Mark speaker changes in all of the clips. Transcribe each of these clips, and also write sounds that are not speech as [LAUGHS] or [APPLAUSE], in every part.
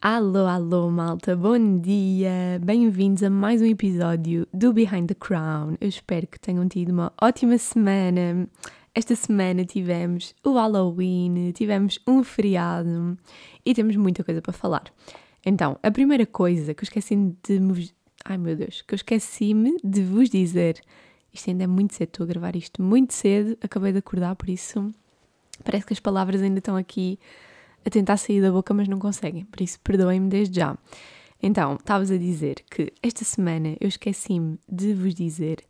Speaker 1: Alô, alô, malta, bom dia! Bem-vindos a mais um episódio do Behind the Crown. Eu espero que tenham tido uma ótima semana. Esta semana tivemos o Halloween, tivemos um feriado e temos muita coisa para falar. Então, a primeira coisa que eu esqueci de me. Ai meu Deus, que eu esqueci-me de vos dizer. Isto ainda é muito cedo, estou a gravar isto muito cedo, acabei de acordar, por isso parece que as palavras ainda estão aqui a tentar sair da boca, mas não conseguem, por isso perdoem-me desde já. Então, estavas a dizer que esta semana eu esqueci-me de vos dizer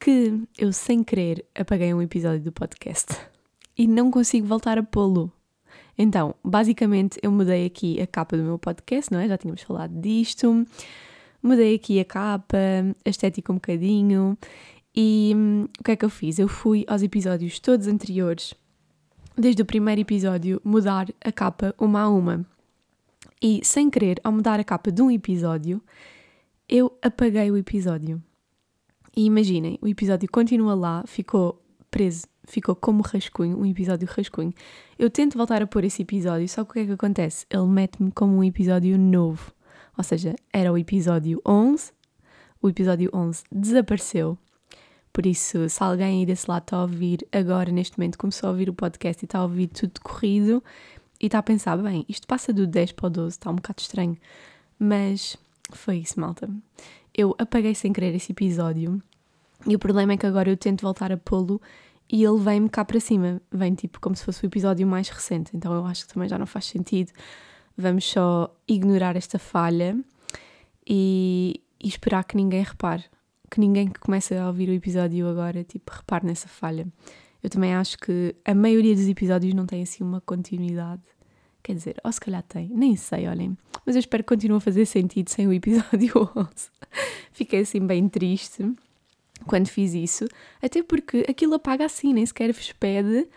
Speaker 1: que eu, sem querer, apaguei um episódio do podcast [LAUGHS] e não consigo voltar a pô-lo. Então, basicamente, eu mudei aqui a capa do meu podcast, não é? Já tínhamos falado disto. Mudei aqui a capa, a estética um bocadinho. E hum, o que é que eu fiz? Eu fui aos episódios todos anteriores desde o primeiro episódio, mudar a capa uma a uma. E, sem querer, ao mudar a capa de um episódio, eu apaguei o episódio. E imaginem, o episódio continua lá, ficou preso, ficou como rascunho, um episódio rascunho. Eu tento voltar a pôr esse episódio, só que o que é que acontece? Ele mete-me como um episódio novo. Ou seja, era o episódio 11, o episódio 11 desapareceu por isso, se alguém aí desse lado está a ouvir agora, neste momento, começou a ouvir o podcast e está a ouvir tudo corrido e está a pensar, bem, isto passa do 10 para o 12, está um bocado estranho. Mas foi isso, malta. Eu apaguei sem querer esse episódio e o problema é que agora eu tento voltar a pô-lo e ele vem-me cá para cima. Vem tipo como se fosse o episódio mais recente, então eu acho que também já não faz sentido. Vamos só ignorar esta falha e, e esperar que ninguém repare que ninguém que comece a ouvir o episódio agora, tipo, repare nessa falha. Eu também acho que a maioria dos episódios não tem assim uma continuidade. Quer dizer, ou se calhar tem, nem sei, olhem. Mas eu espero que continue a fazer sentido sem o episódio [LAUGHS] 11. Fiquei assim bem triste quando fiz isso, até porque aquilo apaga assim, nem sequer vos pede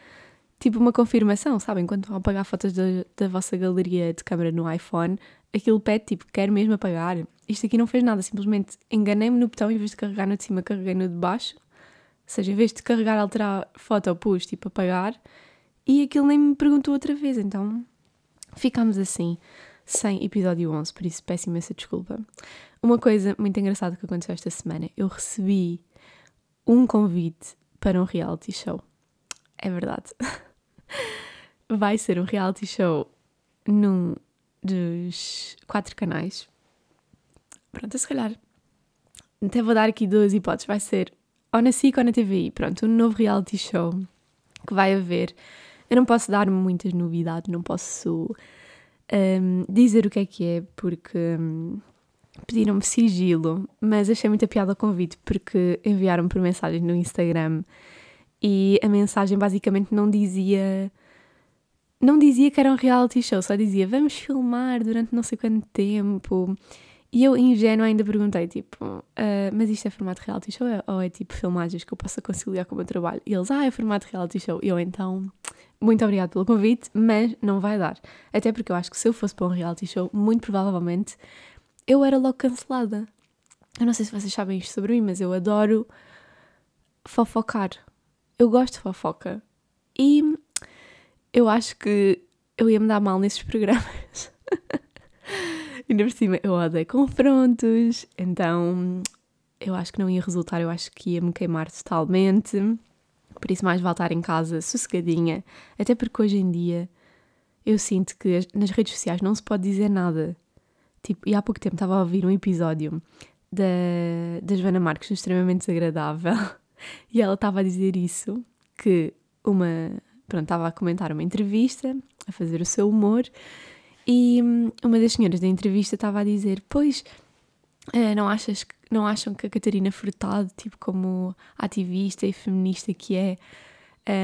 Speaker 1: tipo uma confirmação, sabem? Quando vão apagar fotos da, da vossa galeria de câmera no iPhone, aquilo pede tipo, quero mesmo apagar. Isto aqui não fez nada, simplesmente enganei-me no botão em vez de carregar no de cima, carreguei no de baixo. Ou seja, em vez de carregar, alterar foto, pus tipo apagar e aquilo nem me perguntou outra vez. Então ficámos assim, sem episódio 11, por isso peço imensa desculpa. Uma coisa muito engraçada que aconteceu esta semana, eu recebi um convite para um reality show. É verdade. [LAUGHS] Vai ser um reality show num dos quatro canais. Pronto, se calhar. Até vou dar aqui duas hipóteses. Vai ser ou na SIC ou na TVI. Pronto, um novo reality show que vai haver. Eu não posso dar muitas novidades, não posso um, dizer o que é que é, porque um, pediram-me sigilo, mas achei muita piada o convite, porque enviaram-me por mensagem no Instagram e a mensagem basicamente não dizia não dizia que era um reality show, só dizia vamos filmar durante não sei quanto tempo. E eu, ingênua, ainda perguntei, tipo, uh, mas isto é formato reality show ou é tipo filmagens que eu possa conciliar com o meu trabalho? E eles, ah, é formato reality show. E eu, então, muito obrigada pelo convite, mas não vai dar. Até porque eu acho que se eu fosse para um reality show, muito provavelmente eu era logo cancelada. Eu não sei se vocês sabem isto sobre mim, mas eu adoro fofocar. Eu gosto de fofoca. E eu acho que eu ia me dar mal nesses [LAUGHS] programas. e por cima eu odeio confrontos, então eu acho que não ia resultar, eu acho que ia me queimar totalmente. Por isso, mais voltar em casa sossegadinha. Até porque hoje em dia eu sinto que nas redes sociais não se pode dizer nada. Tipo, e há pouco tempo estava a ouvir um episódio da, da Joana Marques, extremamente desagradável, [LAUGHS] e ela estava a dizer isso: que uma, pronto, estava a comentar uma entrevista, a fazer o seu humor, e hum, uma das senhoras da entrevista estava a dizer: Pois, eh, não, achas, não acham que a Catarina Furtado, tipo, como ativista e feminista que é,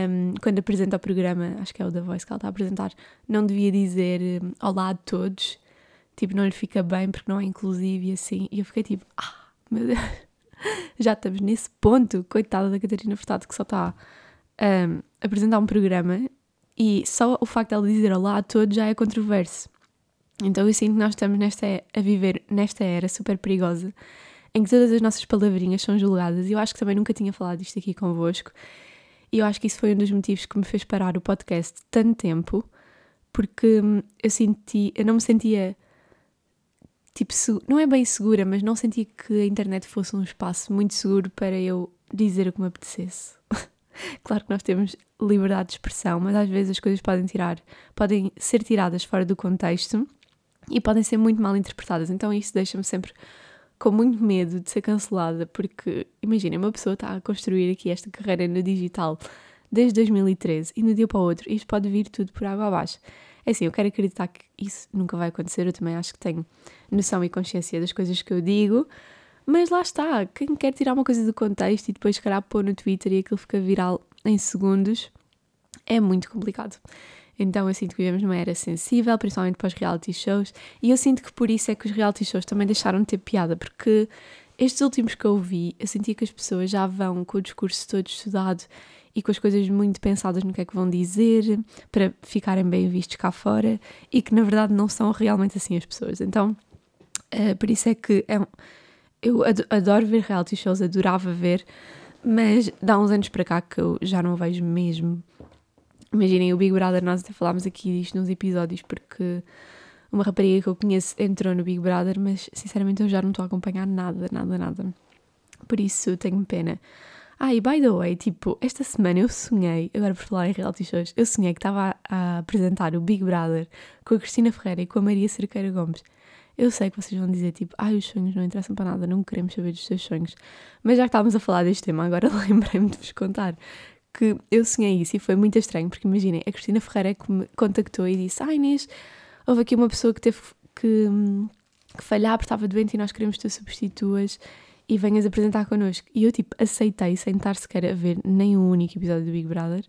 Speaker 1: um, quando apresenta o programa, acho que é o da Voice que ela está a apresentar, não devia dizer hum, olá a todos, tipo, não lhe fica bem porque não é inclusivo e assim. E eu fiquei tipo: Ah, meu Deus, [LAUGHS] já estamos nesse ponto, coitada da Catarina Furtado que só está um, apresentar um programa e só o facto de ela dizer olá a todos já é controverso. Então eu sinto que nós estamos nesta, a viver nesta era super perigosa em que todas as nossas palavrinhas são julgadas. E eu acho que também nunca tinha falado isto aqui convosco. E eu acho que isso foi um dos motivos que me fez parar o podcast tanto tempo, porque hum, eu senti, eu não me sentia tipo, não é bem segura, mas não senti que a internet fosse um espaço muito seguro para eu dizer o que me apetecesse. [LAUGHS] claro que nós temos liberdade de expressão, mas às vezes as coisas podem tirar, podem ser tiradas fora do contexto e podem ser muito mal interpretadas. Então isso deixa-me sempre com muito medo de ser cancelada, porque imagina, uma pessoa está a construir aqui esta carreira no digital desde 2013 e no dia para o outro isto pode vir tudo por água abaixo. É assim, eu quero acreditar que isso nunca vai acontecer, eu também acho que tenho noção e consciência das coisas que eu digo, mas lá está, quem quer tirar uma coisa do contexto e depois, calhar, pôr no Twitter e aquilo fica viral em segundos, é muito complicado. Então eu sinto que vivemos numa era sensível, principalmente para os reality shows, e eu sinto que por isso é que os reality shows também deixaram de ter piada, porque estes últimos que eu vi, eu senti que as pessoas já vão com o discurso todo estudado e com as coisas muito pensadas no que é que vão dizer para ficarem bem vistos cá fora e que na verdade não são realmente assim as pessoas. Então, uh, por isso é que é um, eu adoro ver reality shows, adorava ver, mas dá uns anos para cá que eu já não vejo mesmo. Imaginem, o Big Brother, nós até falámos aqui disto nos episódios, porque uma rapariga que eu conheço entrou no Big Brother, mas sinceramente eu já não estou a acompanhar nada, nada, nada. Por isso tenho pena. Ah, e by the way, tipo, esta semana eu sonhei, agora por falar em reality shows, eu sonhei que estava a, a apresentar o Big Brother com a Cristina Ferreira e com a Maria Cerqueira Gomes. Eu sei que vocês vão dizer tipo, ai, ah, os sonhos não interessam para nada, não queremos saber dos seus sonhos. Mas já que estávamos a falar deste tema, agora [LAUGHS] lembrei-me de vos contar que eu sonhei isso e foi muito estranho, porque imaginem, a Cristina Ferreira que me contactou e disse, ai ah, Inês, houve aqui uma pessoa que teve que, que falhar porque estava doente e nós queremos que tu substituas e venhas apresentar connosco. E eu, tipo, aceitei sem estar sequer a ver nem um único episódio do Big Brother.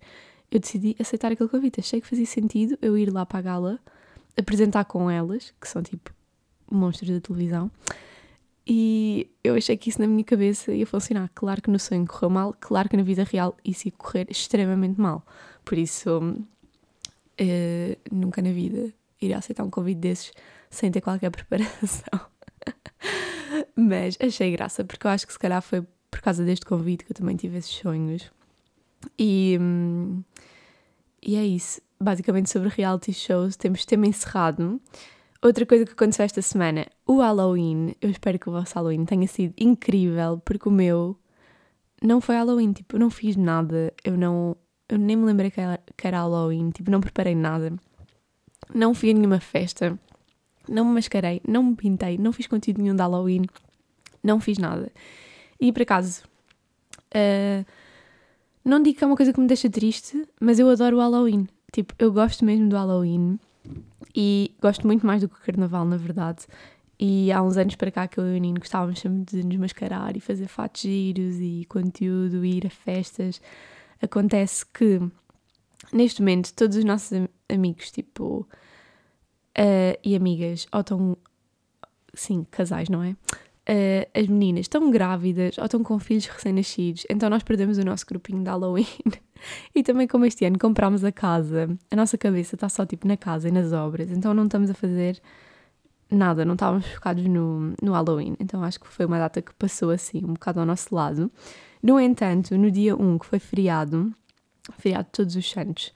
Speaker 1: Eu decidi aceitar aquele convite. Achei que fazia sentido eu ir lá para a gala, apresentar com elas, que são tipo monstros da televisão. E eu achei que isso na minha cabeça ia funcionar. Claro que no sonho correu mal, claro que na vida real isso ia correr extremamente mal. Por isso, uh, nunca na vida iria aceitar um convite desses sem ter qualquer [LAUGHS] preparação. [LAUGHS] Mas achei graça, porque eu acho que se calhar foi por causa deste convite que eu também tive esses sonhos. E, hum, e é isso. Basicamente sobre reality shows, temos tema encerrado. Outra coisa que aconteceu esta semana, o Halloween. Eu espero que o vosso Halloween tenha sido incrível, porque o meu não foi Halloween, tipo, eu não fiz nada, eu não. Eu nem me lembrei que era, que era Halloween, tipo, não preparei nada. Não fui a nenhuma festa, não me mascarei, não me pintei, não fiz conteúdo nenhum de Halloween, não fiz nada. E por acaso, uh, não digo que é uma coisa que me deixa triste, mas eu adoro o Halloween. Tipo, eu gosto mesmo do Halloween. E gosto muito mais do que o carnaval, na verdade. E há uns anos para cá que eu e o Nino gostávamos sempre de nos mascarar e fazer fatos giros e conteúdo e ir a festas. Acontece que neste momento todos os nossos amigos, tipo, uh, e amigas, ou estão, sim, casais, não é? Uh, as meninas estão grávidas ou estão com filhos recém-nascidos, então nós perdemos o nosso grupinho de Halloween. [LAUGHS] e também, como este ano comprámos a casa, a nossa cabeça está só tipo na casa e nas obras, então não estamos a fazer nada, não estávamos focados no, no Halloween. Então acho que foi uma data que passou assim, um bocado ao nosso lado. No entanto, no dia 1, que foi feriado, feriado de Todos os Santos,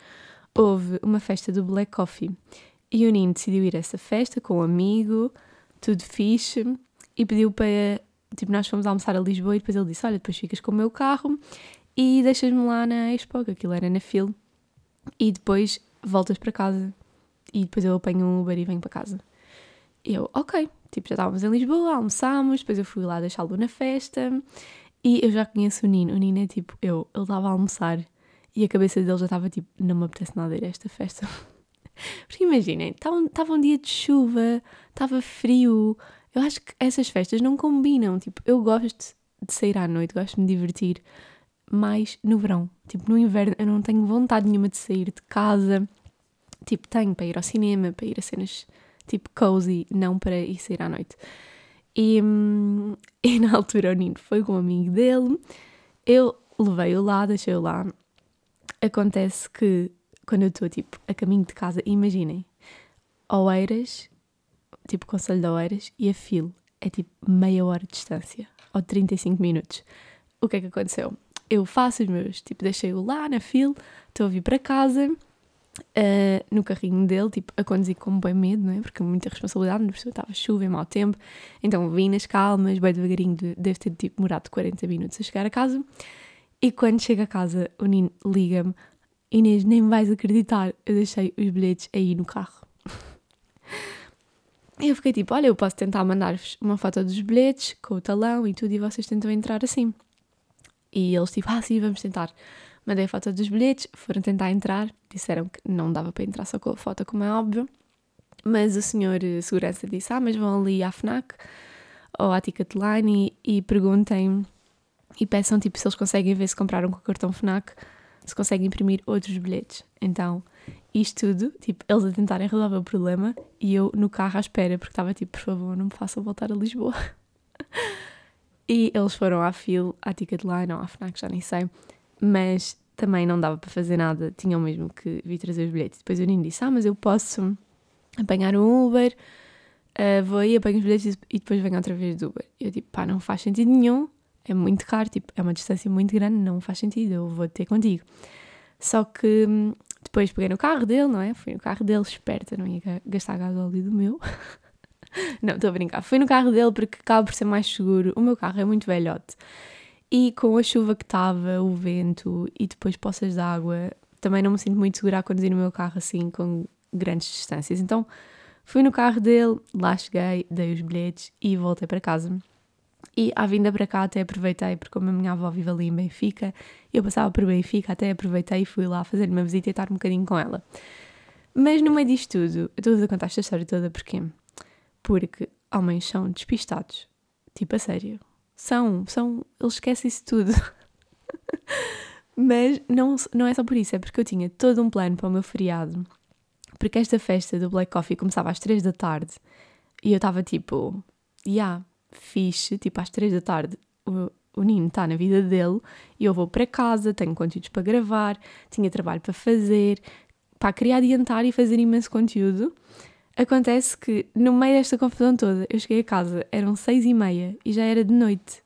Speaker 1: houve uma festa do Black Coffee. E o Nino decidiu ir a essa festa com um amigo, tudo fixe e pediu para. Tipo, nós fomos almoçar a Lisboa e depois ele disse: Olha, depois ficas com o meu carro e deixas-me lá na Expo, que aquilo era na FIL, e depois voltas para casa. E depois eu apanho um Uber e venho para casa. Eu, ok. Tipo, já estávamos em Lisboa, almoçámos, depois eu fui lá deixá-lo na festa e eu já conheço o Nino. O Nino é tipo, eu, ele estava a almoçar e a cabeça dele já estava tipo, não me apetece nada ir a esta festa. [LAUGHS] Porque imaginem, estava um dia de chuva, estava frio, eu acho que essas festas não combinam. Tipo, eu gosto de sair à noite, gosto de me divertir mais no verão. Tipo, no inverno eu não tenho vontade nenhuma de sair de casa. Tipo, tenho para ir ao cinema, para ir a cenas tipo cozy, não para ir sair à noite. E, hum, [LAUGHS] e na altura o Nino foi com um amigo dele, eu levei-o lá, deixei-o lá. Acontece que quando eu estou tipo a caminho de casa, imaginem, Oeiras, tipo Conselho de Oeiras, e a fila é tipo meia hora de distância, ou 35 minutos. O que é que aconteceu? Eu faço os meus, tipo, deixei-o lá na fila, estou a vir para casa, uh, no carrinho dele, tipo, a conduzir com bem medo, não é? Porque muita responsabilidade, no pessoa estava chuva e mau tempo, então vim nas calmas, bem devagarinho, deve ter tipo, demorado 40 minutos a chegar a casa. E quando chego a casa, o Nino liga-me: Inês, nem vais acreditar, eu deixei os bilhetes aí no carro. Eu fiquei tipo: olha, eu posso tentar mandar-vos uma foto dos bilhetes com o talão e tudo, e vocês tentam entrar assim. E eles tipo: ah, sim, vamos tentar. Mandei a foto dos bilhetes, foram tentar entrar, disseram que não dava para entrar só com a foto, como é óbvio. Mas o senhor segurança disse: ah, mas vão ali à FNAC ou à Ticketline e, e perguntem e peçam tipo se eles conseguem ver se compraram com o cartão FNAC, se conseguem imprimir outros bilhetes. Então, isto tudo, tipo, eles a tentarem resolver o problema e eu no carro à espera, porque estava tipo, por favor, não me façam voltar a Lisboa. [LAUGHS] e eles foram à fila, à Ticketline ou à FNAC, já nem sei, mas também não dava para fazer nada, tinham mesmo que vir trazer os bilhetes. Depois o Nino disse: Ah, mas eu posso apanhar um Uber, uh, vou aí, apanho os bilhetes e depois venho outra vez do Uber. Eu tipo, pá, não faz sentido nenhum, é muito caro, tipo, é uma distância muito grande, não faz sentido, eu vou ter contigo. Só que hum, depois peguei no carro dele, não é? Fui no carro dele, esperta, não ia gastar gasóleo do meu. [LAUGHS] não, estou a brincar. Fui no carro dele porque acaba por ser mais seguro. O meu carro é muito velhote. E com a chuva que estava, o vento e depois poças de água, também não me sinto muito segura a conduzir no meu carro assim com grandes distâncias. Então fui no carro dele, lá cheguei, dei os bilhetes e voltei para casa. E à vinda para cá até aproveitei, porque como a minha avó vive ali em Benfica, eu passava por Benfica, até aproveitei e fui lá fazer uma visita e estar um bocadinho com ela. Mas no meio disto tudo, eu estou a contar esta história toda porquê? Porque homens são despistados. Tipo, a sério. São, são, eles esquecem isso tudo. [LAUGHS] Mas não, não é só por isso, é porque eu tinha todo um plano para o meu feriado. Porque esta festa do Black Coffee começava às 3 da tarde e eu estava tipo, yeah, fixe, tipo às 3 da tarde. O, o Nino está na vida dele e eu vou para casa, tenho conteúdos para gravar, tinha trabalho para fazer, para querer adiantar e fazer imenso conteúdo. Acontece que no meio desta confusão toda, eu cheguei a casa, eram seis e meia e já era de noite.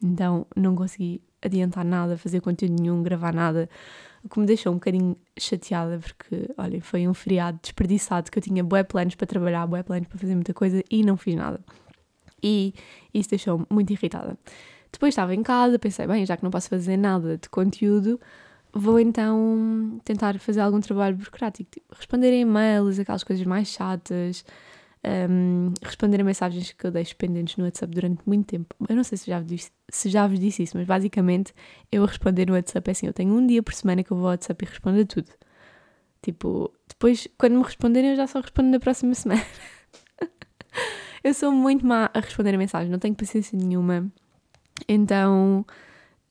Speaker 1: Então não consegui adiantar nada, fazer conteúdo nenhum, gravar nada, o que me deixou um bocadinho chateada porque, olha, foi um feriado desperdiçado que eu tinha bué planos para trabalhar, bué planos para fazer muita coisa e não fiz nada. E isso deixou-me muito irritada. Depois estava em casa, pensei, bem, já que não posso fazer nada de conteúdo, vou então tentar fazer algum trabalho burocrático, tipo responder a e-mails, aquelas coisas mais chatas, um, responder a mensagens que eu deixo pendentes no WhatsApp durante muito tempo. Eu não sei se já, vos disse, se já vos disse isso, mas basicamente eu a responder no WhatsApp é assim: eu tenho um dia por semana que eu vou ao WhatsApp e respondo a tudo. Tipo, depois, quando me responderem, eu já só respondo na próxima [LAUGHS] semana. Eu sou muito má a responder a mensagem, não tenho paciência nenhuma. Então,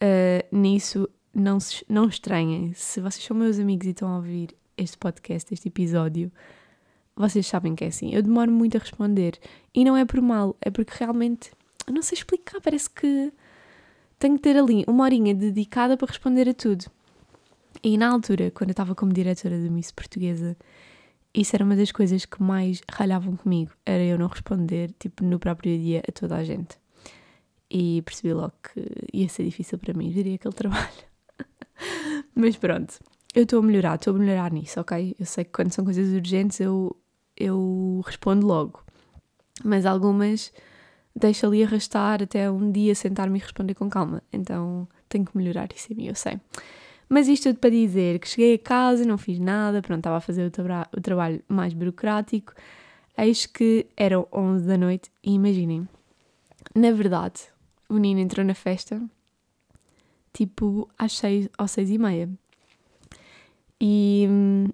Speaker 1: uh, nisso não, se, não estranhem. Se vocês são meus amigos e estão a ouvir este podcast, este episódio, vocês sabem que é assim. Eu demoro muito a responder. E não é por mal, é porque realmente. Não sei explicar, parece que tenho que ter ali uma horinha dedicada para responder a tudo. E na altura, quando eu estava como diretora da Miss Portuguesa, isso era uma das coisas que mais ralhavam comigo, era eu não responder, tipo, no próprio dia a toda a gente. E percebi logo que ia ser difícil para mim gerir aquele [LAUGHS] trabalho. Mas pronto, eu estou a melhorar, estou a melhorar nisso, ok? Eu sei que quando são coisas urgentes eu, eu respondo logo. Mas algumas deixo ali arrastar até um dia sentar-me e responder com calma. Então tenho que melhorar isso em mim, eu sei. Mas isto tudo para dizer que cheguei a casa, não fiz nada, pronto, estava a fazer o, tra o trabalho mais burocrático. Eis que eram 11 da noite e imaginem, na verdade, o Nino entrou na festa tipo às seis ou seis e meia. E hum,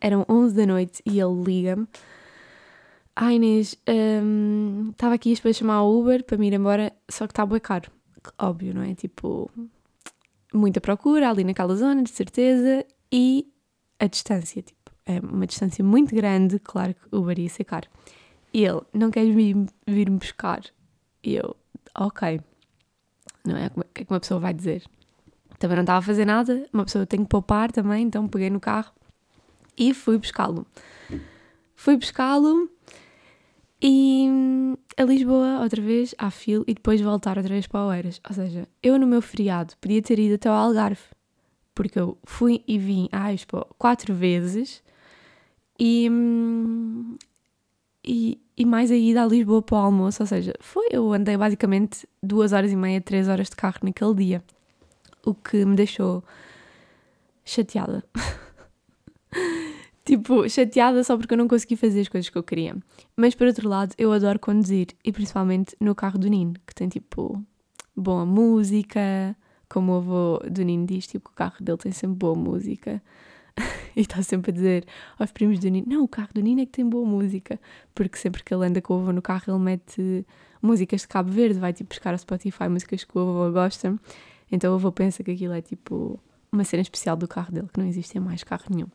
Speaker 1: eram onze da noite e ele liga-me. Ai Inês, hum, estava aqui para chamar o Uber para me ir embora, só que está bem caro. Óbvio, não é? Tipo, muita procura ali naquela zona, de certeza, e a distância, tipo, é uma distância muito grande, claro que o Uber ia ser caro. E ele, não queres vir-me vir buscar? E eu, ok. Não é? O que é que uma pessoa vai dizer? Também não estava a fazer nada, uma pessoa tem que poupar também, então peguei no carro e fui buscá-lo. Fui buscá-lo E a Lisboa, outra vez, à fila, e depois voltar outra vez para Oeiras. Ou seja, eu no meu feriado podia ter ido até ao Algarve, porque eu fui e vim à Expo quatro vezes e, e, e mais a ida a Lisboa para o almoço. Ou seja, foi, eu andei basicamente duas horas e meia, três horas de carro naquele dia, o que me deixou chateada. [LAUGHS] tipo, chateada só porque eu não consegui fazer as coisas que eu queria. Mas por outro lado, eu adoro conduzir e principalmente no carro do Nino, que tem tipo boa música, como o avô do Nino diz, tipo, o carro dele tem sempre boa música. [LAUGHS] e está sempre a dizer aos primos do Nino: Não, o carro do Nino é que tem boa música. Porque sempre que ele anda com o avô no carro, ele mete músicas de Cabo Verde, vai tipo buscar ao Spotify músicas que o avô gosta. Então o avô pensa que aquilo é tipo uma cena especial do carro dele, que não existe em mais carro nenhum.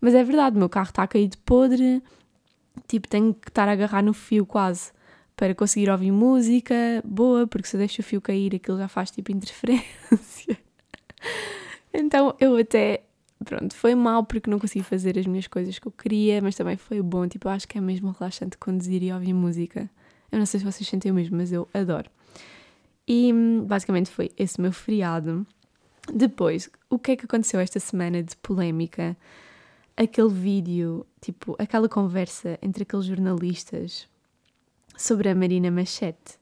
Speaker 1: Mas é verdade, o meu carro está a cair de podre, tipo, tenho que estar a agarrar no fio quase para conseguir ouvir música boa, porque se eu deixo o fio cair aquilo já faz tipo interferência. [LAUGHS] então eu até, pronto, foi mal porque não consegui fazer as minhas coisas que eu queria, mas também foi bom, tipo, eu acho que é mesmo relaxante conduzir e ouvir música. Eu não sei se vocês sentem o mesmo, mas eu adoro. E basicamente foi esse meu feriado. Depois, o que é que aconteceu esta semana de polémica? Aquele vídeo, tipo, aquela conversa entre aqueles jornalistas sobre a Marina Machete,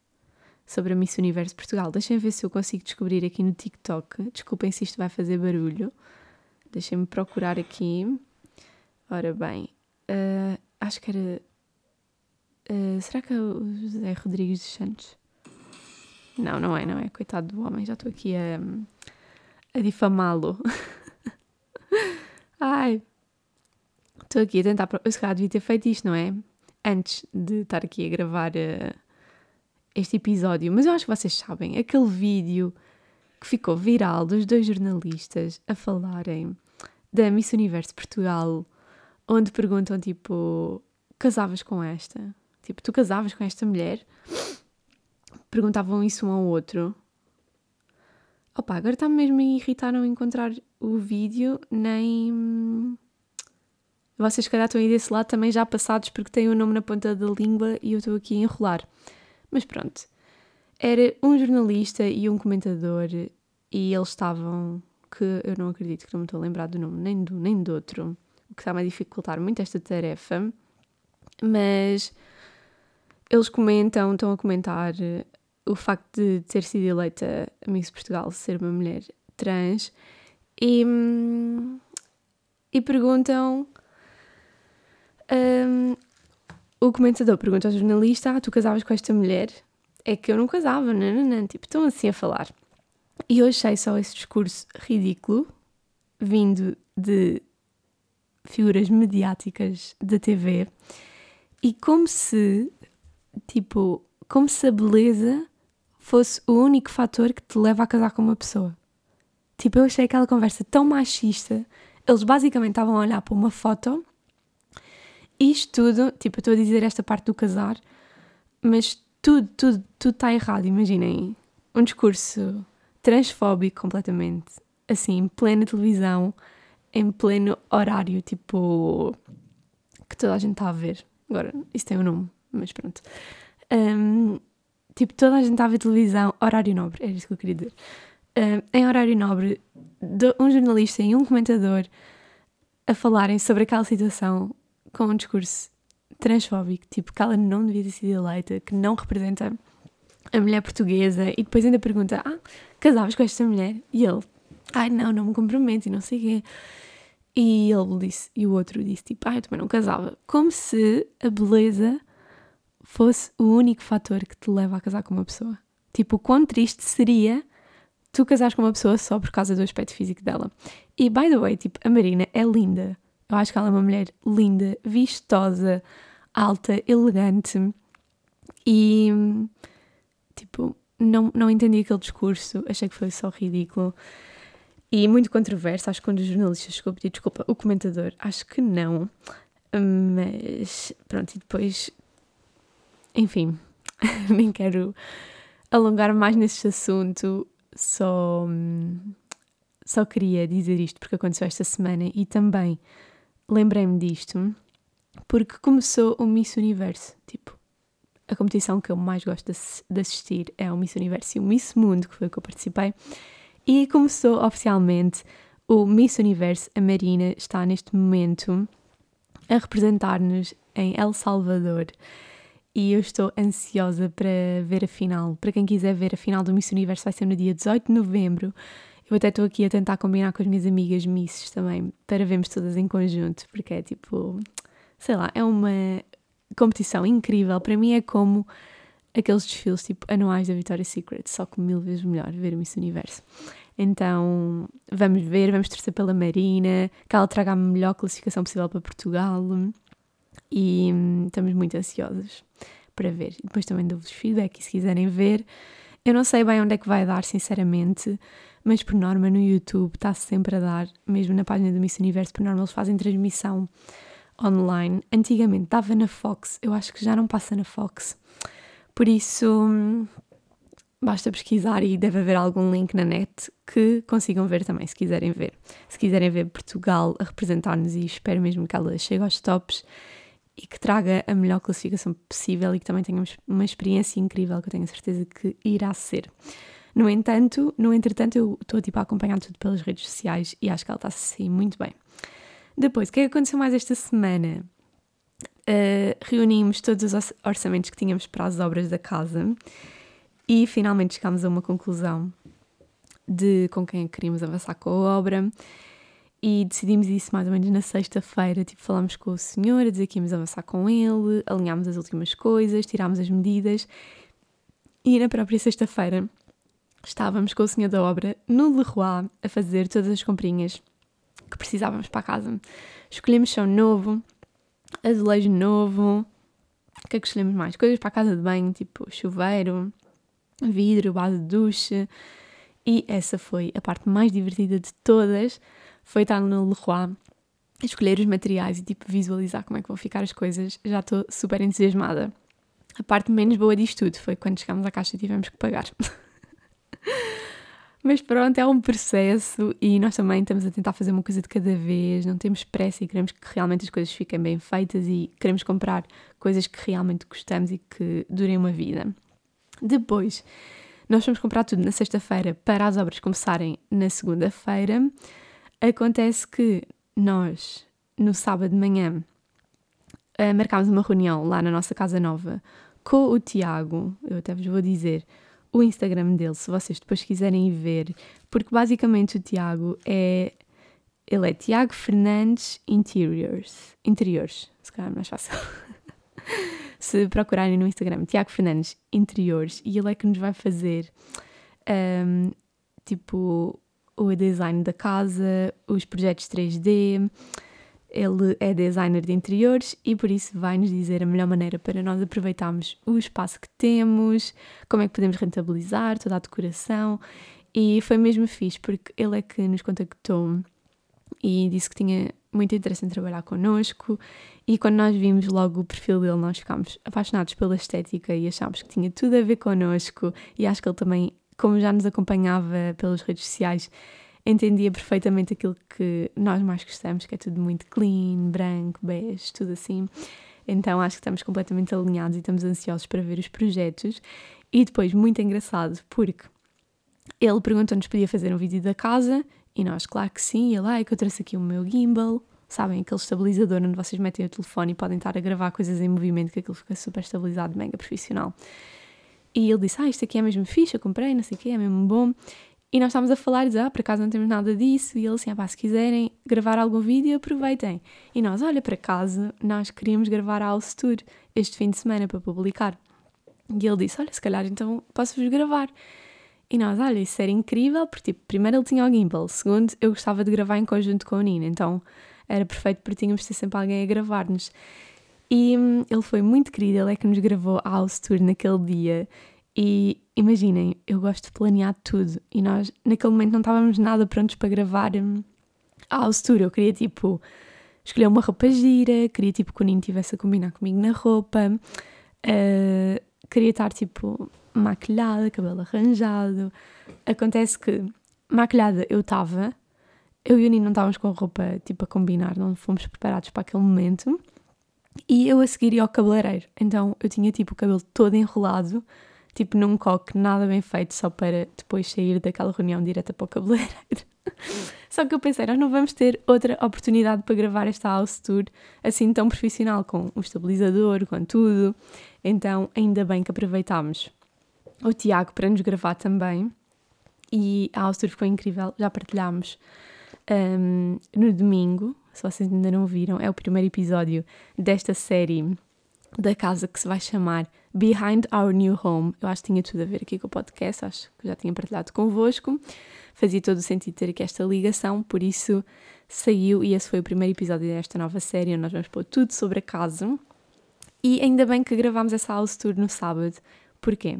Speaker 1: sobre a Miss Universo Portugal. Deixem ver se eu consigo descobrir aqui no TikTok. Desculpem se isto vai fazer barulho. Deixem-me procurar aqui. Ora bem, uh, acho que era. Uh, será que é o José Rodrigues dos Santos? Não, não é, não é. Coitado do homem, já estou aqui a, a difamá-lo. [LAUGHS] Ai, Estou aqui a tentar. Eu se calhar devia ter feito isto, não é? Antes de estar aqui a gravar uh, este episódio. Mas eu acho que vocês sabem, aquele vídeo que ficou viral dos dois jornalistas a falarem da Miss Universo Portugal, onde perguntam tipo: casavas com esta? Tipo, tu casavas com esta mulher? Perguntavam isso um ao outro. Opa, agora está-me mesmo a irritar não encontrar o vídeo, nem vocês, se calhar, estão aí desse lado também já passados porque têm o nome na ponta da língua e eu estou aqui a enrolar. Mas pronto. Era um jornalista e um comentador e eles estavam. que eu não acredito que não me estou a lembrar do nome nem do nem do outro, o que está-me a dificultar muito esta tarefa. Mas eles comentam, estão a comentar o facto de ter sido eleita Miss Portugal ser uma mulher trans e, hum, e perguntam um, o comentador pergunta ao jornalista: Ah, tu casavas com esta mulher? É que eu não casava, não, não, não. Tipo, estão assim a falar. E eu achei só esse discurso ridículo, vindo de figuras mediáticas da TV, e como se, tipo, como se a beleza fosse o único fator que te leva a casar com uma pessoa. Tipo, eu achei aquela conversa tão machista. Eles basicamente estavam a olhar para uma foto isto tudo, tipo, eu estou a dizer esta parte do casar, mas tudo, tudo, tudo está errado. Imaginem um discurso transfóbico completamente, assim, em plena televisão, em pleno horário, tipo, que toda a gente está a ver. Agora, isso tem um nome, mas pronto. Um, tipo, toda a gente está a ver televisão, horário nobre, era isso que eu queria dizer. Um, em horário nobre, um jornalista e um comentador a falarem sobre aquela situação com um discurso transfóbico, tipo que ela não devia ter sido eleita, que não representa a mulher portuguesa, e depois ainda pergunta: Ah, casavas com esta mulher? E ele: Ai, não, não me comprometo e não sei o quê. E ele disse, e o outro disse: Tipo, ah, eu também não casava. Como se a beleza fosse o único fator que te leva a casar com uma pessoa. Tipo, o quão triste seria tu casares com uma pessoa só por causa do aspecto físico dela. E, by the way, tipo, a Marina é linda. Eu acho que ela é uma mulher linda, vistosa, alta, elegante e tipo, não, não entendi aquele discurso, achei que foi só ridículo e muito controverso. Acho que quando os jornalistas chegou a pedir desculpa, o comentador, acho que não, mas pronto, e depois, enfim, [LAUGHS] nem quero alongar mais nesse assunto, só, só queria dizer isto porque aconteceu esta semana e também lembrei-me disto porque começou o Miss Universo. Tipo, a competição que eu mais gosto de assistir é o Miss Universo e o Miss Mundo, que foi o que eu participei. E começou oficialmente o Miss Universo. A Marina está neste momento a representar-nos em El Salvador. E eu estou ansiosa para ver a final. Para quem quiser ver a final do Miss Universo, vai ser no dia 18 de novembro. Eu até estou aqui a tentar combinar com as minhas amigas Misses também, para vermos todas em conjunto, porque é tipo, sei lá, é uma competição incrível. Para mim é como aqueles desfiles tipo anuais da Victoria's Secret, só que mil vezes melhor ver Miss Universo. Então vamos ver, vamos torcer pela Marina, que ela traga a melhor classificação possível para Portugal e hum, estamos muito ansiosos para ver. Depois também dou-vos feedback se quiserem ver. Eu não sei bem onde é que vai dar, sinceramente, mas por norma no YouTube está sempre a dar, mesmo na página do Miss Universo, por norma eles fazem transmissão online. Antigamente dava na Fox, eu acho que já não passa na Fox. Por isso, basta pesquisar e deve haver algum link na net que consigam ver também, se quiserem ver. Se quiserem ver Portugal a representar-nos e espero mesmo que ela chegue aos tops e que traga a melhor classificação possível e que também tenhamos uma experiência incrível que eu tenho a certeza que irá ser. No entanto, no entretanto, eu estou tipo, a acompanhar tudo pelas redes sociais e acho que ela está assim muito bem. Depois, o que é que aconteceu mais esta semana? Uh, reunimos todos os orçamentos que tínhamos para as obras da casa e finalmente chegámos a uma conclusão de com quem é queríamos avançar com a obra e decidimos isso mais ou menos na sexta-feira. Tipo, falámos com o senhor, a dizer que íamos avançar com ele, alinhámos as últimas coisas, tirámos as medidas e na própria sexta-feira estávamos com o senhor da obra no Leroy a fazer todas as comprinhas que precisávamos para a casa. Escolhemos chão novo, azulejo novo, o que é que escolhemos mais? Coisas para a casa de banho, tipo chuveiro, vidro, base de duche. E essa foi a parte mais divertida de todas, foi estar no Leroy, escolher os materiais e tipo visualizar como é que vão ficar as coisas. Já estou super entusiasmada. A parte menos boa disto tudo foi quando chegámos à caixa e tivemos que pagar. [LAUGHS] Mas pronto, é um processo e nós também estamos a tentar fazer uma coisa de cada vez, não temos pressa e queremos que realmente as coisas fiquem bem feitas e queremos comprar coisas que realmente gostamos e que durem uma vida. Depois, nós vamos comprar tudo na sexta-feira para as obras começarem na segunda-feira. Acontece que nós, no sábado de manhã, eh, marcámos uma reunião lá na nossa casa nova com o Tiago, eu até vos vou dizer o Instagram dele, se vocês depois quiserem ver, porque basicamente o Tiago é. Ele é Tiago Fernandes Interiors. Interiores, se calhar é mais fácil. [LAUGHS] se procurarem no Instagram, Tiago Fernandes Interiores, e ele é que nos vai fazer um, tipo o design da casa, os projetos 3D, ele é designer de interiores e por isso vai nos dizer a melhor maneira para nós aproveitarmos o espaço que temos, como é que podemos rentabilizar toda a decoração. E foi mesmo fixe porque ele é que nos contactou e disse que tinha muito interesse em trabalhar connosco. E quando nós vimos logo o perfil dele, nós ficámos apaixonados pela estética e achámos que tinha tudo a ver connosco. E acho que ele também, como já nos acompanhava pelas redes sociais, entendia perfeitamente aquilo que nós mais gostamos, que é tudo muito clean, branco, bege, tudo assim. Então acho que estamos completamente alinhados e estamos ansiosos para ver os projetos. E depois, muito engraçado, porque ele perguntou-nos se podia fazer um vídeo da casa e nós, claro que sim. E ele, ah, é que eu trouxe aqui o meu gimbal, sabem, aquele estabilizador onde vocês metem o telefone e podem estar a gravar coisas em movimento, que aquilo fica super estabilizado, mega profissional. E ele disse, ah, isto aqui é mesmo fixe, eu comprei, não sei o quê, é mesmo bom. E nós estávamos a falar e ah, por acaso não temos nada disso. E ele assim, ah, pá, se quiserem gravar algum vídeo, aproveitem. E nós, olha, por acaso, nós queríamos gravar a House Tour este fim de semana para publicar. E ele disse, olha, se calhar então posso-vos gravar. E nós, olha, isso era incrível, porque tipo, primeiro ele tinha o gimbal, segundo eu gostava de gravar em conjunto com o Nina, então era perfeito porque tínhamos de ter sempre alguém a gravar-nos. E hum, ele foi muito querido, ele é que nos gravou a House Tour naquele dia e imaginem, eu gosto de planear tudo e nós naquele momento não estávamos nada prontos para gravar hum, a house tour. Eu queria tipo escolher uma roupa gira, queria tipo que o Nino estivesse a combinar comigo na roupa, uh, queria estar tipo maquilhada, cabelo arranjado. Acontece que maquilhada eu estava, eu e o Nino não estávamos com roupa tipo a combinar, não fomos preparados para aquele momento. E eu a seguir ia ao cabeleireiro. Então eu tinha tipo o cabelo todo enrolado, tipo num coque, nada bem feito, só para depois sair daquela reunião direta para o cabeleireiro. [LAUGHS] Só que eu pensei, nós não vamos ter outra oportunidade para gravar esta house tour assim tão profissional, com o estabilizador, com tudo. Então, ainda bem que aproveitámos o Tiago para nos gravar também. E a house tour ficou incrível, já partilhámos um, no domingo, se vocês ainda não viram, é o primeiro episódio desta série da casa que se vai chamar Behind Our New Home. Eu acho que tinha tudo a ver aqui com o podcast, acho que já tinha partilhado convosco. Fazia todo o sentido ter aqui esta ligação, por isso saiu e esse foi o primeiro episódio desta nova série, onde nós vamos pôr tudo sobre a casa. E ainda bem que gravámos essa house tour no sábado. Porquê?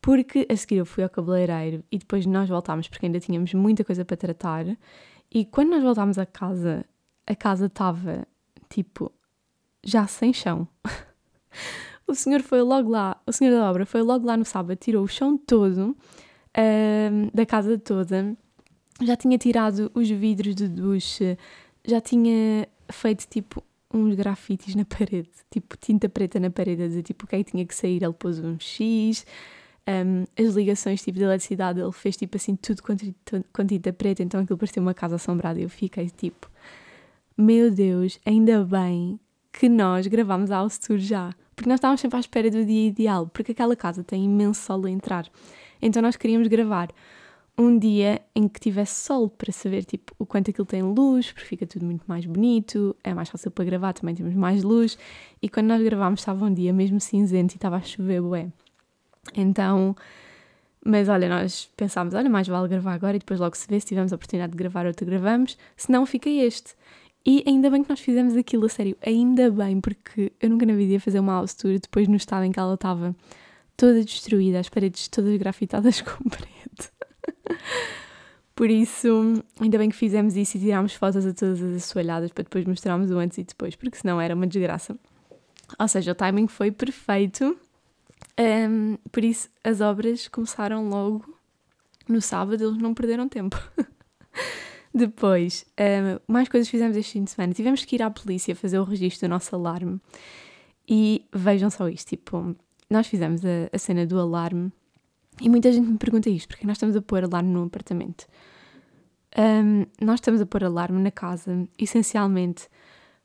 Speaker 1: Porque a seguir eu fui ao cabeleireiro e depois nós voltámos porque ainda tínhamos muita coisa para tratar. E quando nós voltámos a casa, a casa estava tipo já sem chão. [LAUGHS] o senhor foi logo lá, o senhor da obra foi logo lá no sábado, tirou o chão todo da casa toda, já tinha tirado os vidros do duche, já tinha feito tipo uns grafites na [LAUGHS] parede, tipo tinta preta na parede, a dizer tipo o que que tinha que sair, ele pôs um X. Um, as ligações tipo de eletricidade, ele fez tipo assim tudo com, tinta preta, então aquilo parecia uma casa assombrada. Eu fiquei tipo, meu Deus, ainda bem que nós gravámos a house tour já. Porque nós estávamos sempre à espera do dia ideal, porque aquela casa tem imenso sol a entrar. Então nós queríamos gravar um dia em que tivesse sol para saber tipo o quanto aquilo tem luz, porque fica tudo muito mais bonito, é mais fácil para gravar, também temos mais luz. E quando nós gravámos estava um dia mesmo cinzento e estava a chover, bué. Então, mas olha, nós pensámos, olha, mais vale gravar agora e depois logo se vê, se tivermos a oportunidade de gravar outro gravamos, se não fica este. E ainda bem que nós fizemos aquilo, a sério, ainda bem, porque eu nunca na vida ia fazer uma house tour depois no estado em que ela estava toda destruída, as paredes todas grafitadas [LAUGHS] com preto. Por isso, ainda bem que fizemos isso e tirámos fotos a todas as assoalhadas para depois mostrarmos o antes e depois, porque senão era uma desgraça. Ou seja, o timing foi perfeito. Um, por isso, as obras começaram logo no sábado, eles não perderam tempo. [LAUGHS] Depois, um, mais coisas fizemos este fim de semana. Tivemos que ir à polícia fazer o registro do nosso alarme. E vejam só isto: tipo, nós fizemos a, a cena do alarme e muita gente me pergunta isto: porque nós estamos a pôr alarme no apartamento? Um, nós estamos a pôr alarme na casa, essencialmente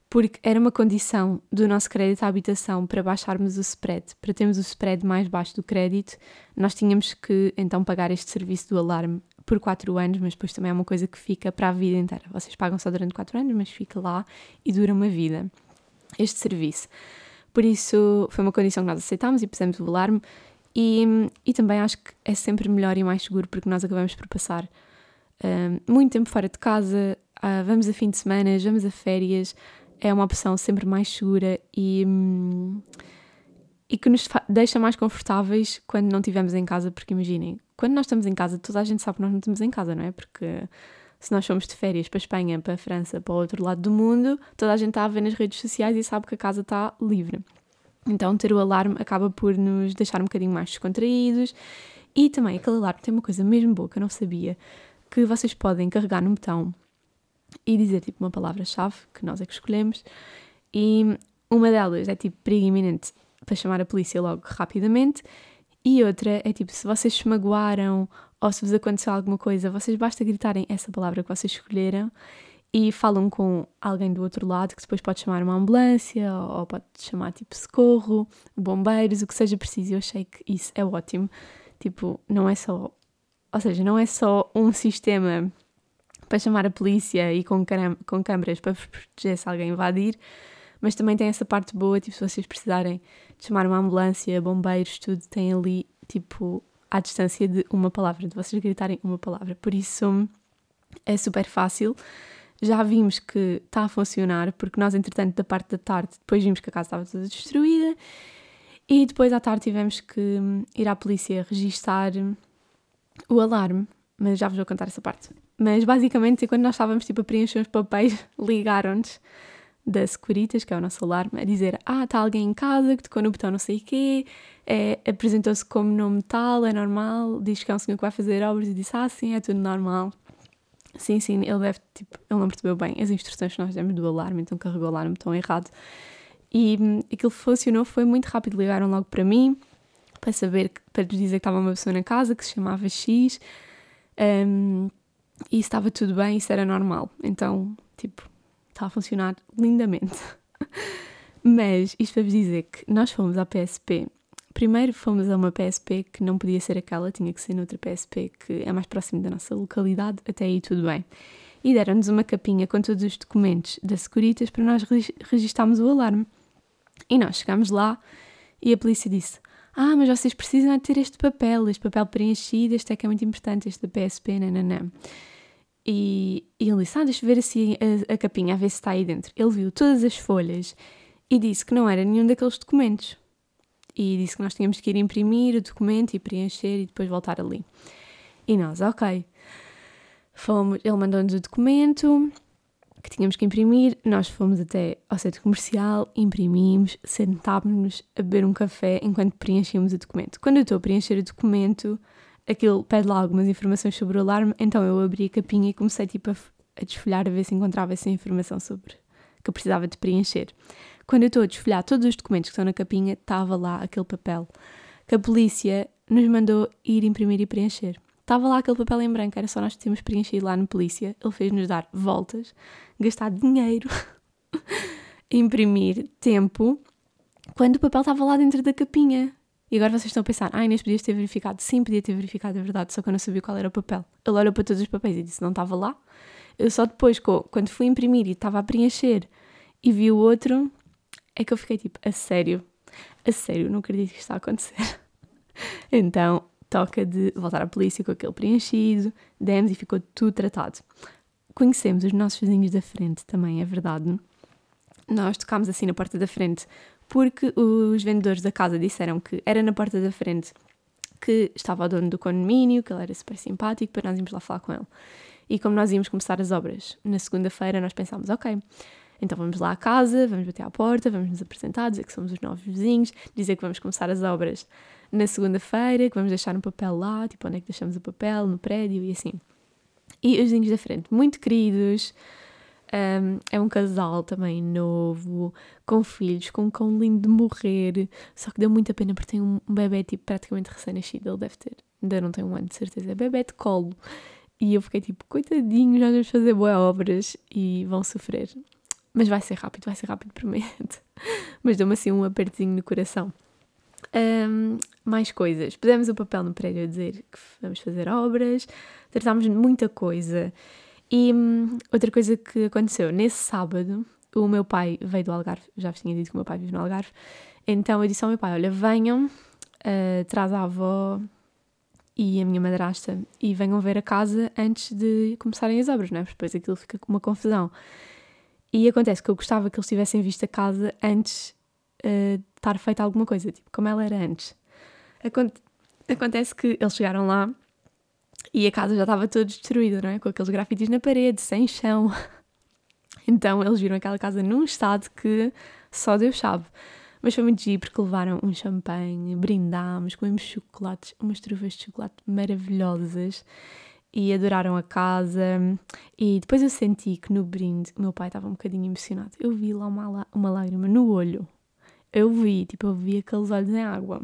Speaker 1: porque era uma condição do nosso crédito à habitação para baixarmos o spread, para termos o spread mais baixo do crédito, nós tínhamos que então pagar este serviço do alarme por 4 anos, mas depois também é uma coisa que fica para a vida inteira. Vocês pagam só durante 4 anos, mas fica lá e dura uma vida este serviço. Por isso foi uma condição que nós aceitámos e pusemos o alarme. E, e também acho que é sempre melhor e mais seguro porque nós acabamos por passar um, muito tempo fora de casa, uh, vamos a fim de semana, vamos a férias, é uma opção sempre mais segura e, e que nos deixa mais confortáveis quando não estivermos em casa, porque imaginem, quando nós estamos em casa, toda a gente sabe que nós não estamos em casa, não é? Porque se nós fomos de férias para a Espanha, para a França, para o outro lado do mundo, toda a gente está a ver nas redes sociais e sabe que a casa está livre. Então, ter o alarme acaba por nos deixar um bocadinho mais descontraídos. E também, aquele alarme tem uma coisa mesmo boa que eu não sabia, que vocês podem carregar num botão e dizer tipo uma palavra-chave que nós é que escolhemos. E uma delas é tipo perigo iminente para chamar a polícia logo rapidamente. E outra é tipo, se vocês se magoaram ou se vos aconteceu alguma coisa, vocês basta gritarem essa palavra que vocês escolheram e falam com alguém do outro lado que depois pode chamar uma ambulância ou pode chamar tipo socorro, bombeiros, o que seja preciso. Eu achei que isso é ótimo. Tipo, não é só. Ou seja, não é só um sistema para chamar a polícia e com, com câmaras para proteger se alguém invadir, mas também tem essa parte boa, tipo, se vocês precisarem de chamar uma ambulância, bombeiros, tudo tem ali, tipo, à distância de uma palavra, de vocês gritarem uma palavra. Por isso é super fácil. Já vimos que está a funcionar, porque nós, entretanto, da parte da tarde, depois vimos que a casa estava toda destruída e depois à tarde tivemos que ir à polícia registar o alarme, mas já vos vou contar essa parte. Mas basicamente, quando nós estávamos tipo, a preencher os papéis, [LAUGHS] ligaram-nos da Securitas, que é o nosso alarme, a dizer: Ah, está alguém em casa que tocou no botão não sei o quê, é, apresentou-se como nome tal, é normal, diz que é um senhor que vai fazer obras e disse: Ah, sim, é tudo normal. Sim, sim, ele deve, tipo, ele não percebeu bem as instruções que nós demos do alarme, então carregou lá no botão errado. E hum, aquilo funcionou, foi muito rápido. Ligaram logo para mim para saber, para dizer que estava uma pessoa na casa que se chamava X um, e estava tudo bem, isso era normal. Então, tipo, estava a funcionar lindamente. [LAUGHS] Mas isto para vos dizer que nós fomos à PSP. Primeiro fomos a uma PSP que não podia ser aquela, tinha que ser noutra PSP que é mais próximo da nossa localidade, até aí tudo bem. E deram-nos uma capinha com todos os documentos da Securitas para nós registarmos o alarme. E nós chegámos lá e a polícia disse: Ah, mas vocês precisam de ter este papel, este papel preenchido, este é que é muito importante, este da PSP, nananã. E, e ele disse: Ah, deixa eu ver assim a, a capinha, a ver se está aí dentro. Ele viu todas as folhas e disse que não era nenhum daqueles documentos. E disse que nós tínhamos que ir imprimir o documento e preencher e depois voltar ali. E nós, ok. Fomos, ele mandou-nos o documento que tínhamos que imprimir, nós fomos até ao centro comercial, imprimimos, sentámos-nos a beber um café enquanto preenchíamos o documento. Quando eu estou a preencher o documento, aquilo pede lá algumas informações sobre o alarme, então eu abri a capinha e comecei tipo a, a desfolhar a ver se encontrava essa informação sobre que eu precisava de preencher. Quando eu estou a desfolhar todos os documentos que estão na capinha, estava lá aquele papel que a polícia nos mandou ir imprimir e preencher. Estava lá aquele papel em branco, era só nós tínhamos preenchido lá na polícia. Ele fez-nos dar voltas, gastar dinheiro, [LAUGHS] imprimir tempo, quando o papel estava lá dentro da capinha. E agora vocês estão a pensar, ah, Inês, podias ter verificado. Sim, podia ter verificado, é verdade, só que eu não sabia qual era o papel. Ele olhou para todos os papéis e disse, não estava lá. Eu só depois, quando fui imprimir e estava a preencher e vi o outro, é que eu fiquei tipo, a sério, a sério, não acredito que está a acontecer. [LAUGHS] então, toca de voltar à polícia com aquele preenchido, demos e ficou tudo tratado. Conhecemos os nossos vizinhos da frente também, é verdade. Nós tocámos assim na porta da frente porque os vendedores da casa disseram que era na porta da frente que estava o dono do condomínio, que ele era super simpático, para nós irmos lá falar com ele. E como nós íamos começar as obras na segunda-feira, nós pensámos, ok, então vamos lá à casa, vamos bater à porta, vamos nos apresentar, dizer que somos os novos vizinhos, dizer que vamos começar as obras na segunda-feira, que vamos deixar um papel lá, tipo onde é que deixamos o papel, no prédio e assim. E os vizinhos da frente, muito queridos, um, é um casal também novo, com filhos, com um cão lindo de morrer, só que deu muita pena porque tem um bebê tipo praticamente recém-nascido, ele deve ter, ainda não tem um ano de certeza, é bebê de colo. E eu fiquei tipo, coitadinho, já vamos fazer boas obras e vão sofrer. Mas vai ser rápido, vai ser rápido, prometo. [LAUGHS] Mas deu-me assim um apertinho no coração. Um, mais coisas. Pusemos o papel no prédio a dizer que vamos fazer obras, tratámos de muita coisa. E um, outra coisa que aconteceu, nesse sábado, o meu pai veio do Algarve, já vos tinha dito que o meu pai vive no Algarve, então eu disse ao meu pai: Olha, venham, uh, traz a avó e a minha madrasta e venham ver a casa antes de começarem as obras, não é? Porque depois aquilo fica com uma confusão. E acontece que eu gostava que eles tivessem visto a casa antes uh, estar feita alguma coisa, tipo, como ela era antes. acontece que eles chegaram lá e a casa já estava toda destruída, não é? Com aqueles grafites na parede, sem chão. [LAUGHS] Então eles viram aquela casa num estado que só Deus sabe. Mas foi muito giro porque levaram um champanhe, brindámos, comemos chocolates, umas trufas de chocolate maravilhosas e adoraram a casa. E depois eu senti que no brinde o meu pai estava um bocadinho emocionado. Eu vi lá uma, uma lágrima no olho. Eu vi, tipo, eu vi aqueles olhos em água.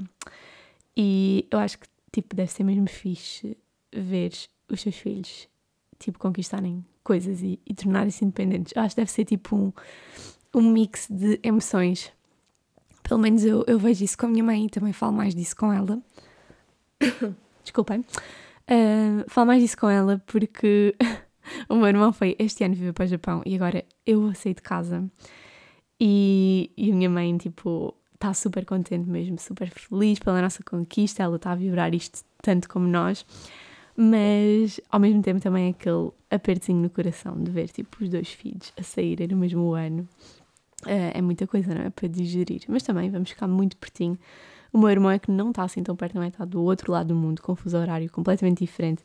Speaker 1: E eu acho que, tipo, deve ser mesmo fixe ver os seus filhos, tipo, conquistarem coisas e, e tornarem-se independentes. Eu acho que deve ser, tipo, um, um mix de emoções. Pelo menos eu, eu vejo isso com a minha mãe e também falo mais disso com ela. [COUGHS] Desculpem. Uh, falo mais disso com ela porque [LAUGHS] o meu irmão foi este ano viver para o Japão e agora eu saí de casa e, e a minha mãe, tipo, está super contente mesmo, super feliz pela nossa conquista, ela está a vibrar isto tanto como nós, mas ao mesmo tempo também aquele apertinho no coração de ver, tipo, os dois filhos a saírem no mesmo ano. Uh, é muita coisa, não é? Para digerir, mas também vamos ficar muito pertinho o meu irmão é que não está assim tão perto, também está do outro lado do mundo, com fuso horário completamente diferente.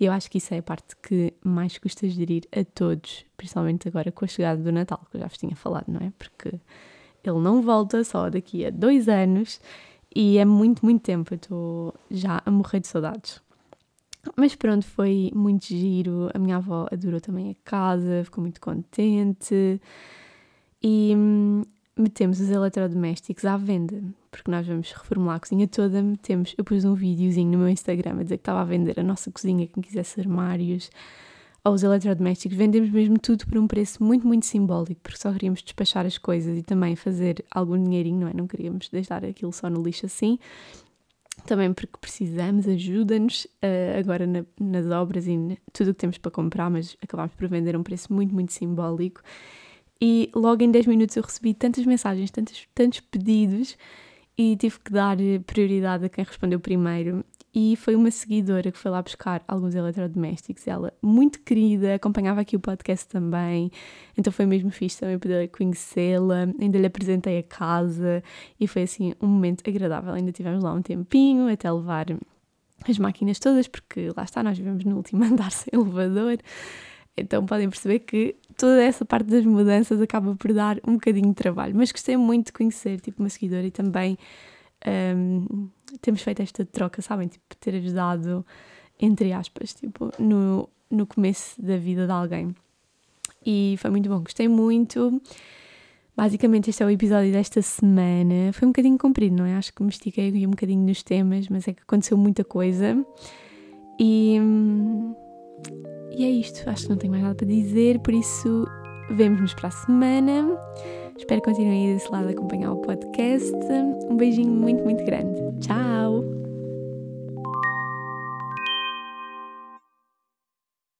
Speaker 1: E eu acho que isso é a parte que mais custa gerir a todos, principalmente agora com a chegada do Natal, que eu já vos tinha falado, não é? Porque ele não volta só daqui a dois anos e é muito, muito tempo. Eu estou já a morrer de saudades. Mas pronto, foi muito giro. A minha avó adorou também a casa, ficou muito contente. E hum, metemos os eletrodomésticos à venda, porque nós vamos reformular a cozinha toda, metemos, eu pus um videozinho no meu Instagram a dizer que estava a vender a nossa cozinha, quem quisesse armários, aos eletrodomésticos, vendemos mesmo tudo por um preço muito, muito simbólico, porque só queríamos despachar as coisas e também fazer algum dinheirinho, não é? Não queríamos deixar aquilo só no lixo assim. Também porque precisamos, ajuda-nos uh, agora na, nas obras e tudo o que temos para comprar, mas acabámos por vender a um preço muito, muito simbólico. E logo em 10 minutos eu recebi tantas mensagens, tantos, tantos pedidos e tive que dar prioridade a quem respondeu primeiro e foi uma seguidora que foi lá buscar alguns eletrodomésticos. Ela, muito querida, acompanhava aqui o podcast também, então foi mesmo fixe também poder conhecê-la. Ainda lhe apresentei a casa e foi assim um momento agradável. Ainda tivemos lá um tempinho até levar as máquinas todas, porque lá está, nós vivemos no último [LAUGHS] andar sem elevador. Então podem perceber que toda essa parte das mudanças acaba por dar um bocadinho de trabalho. Mas gostei muito de conhecer, tipo, uma seguidora e também um, temos feito esta troca, sabem? Tipo, ter ajudado, entre aspas, tipo, no, no começo da vida de alguém. E foi muito bom, gostei muito. Basicamente, este é o episódio desta semana. Foi um bocadinho comprido, não é? Acho que me estiquei um bocadinho nos temas, mas é que aconteceu muita coisa. E, e é isto. Acho que não tenho mais nada para dizer, por isso, vemos-nos para a semana. Espero que continuem desse lado a acompanhar o podcast. Um beijinho muito, muito grande. Tchau!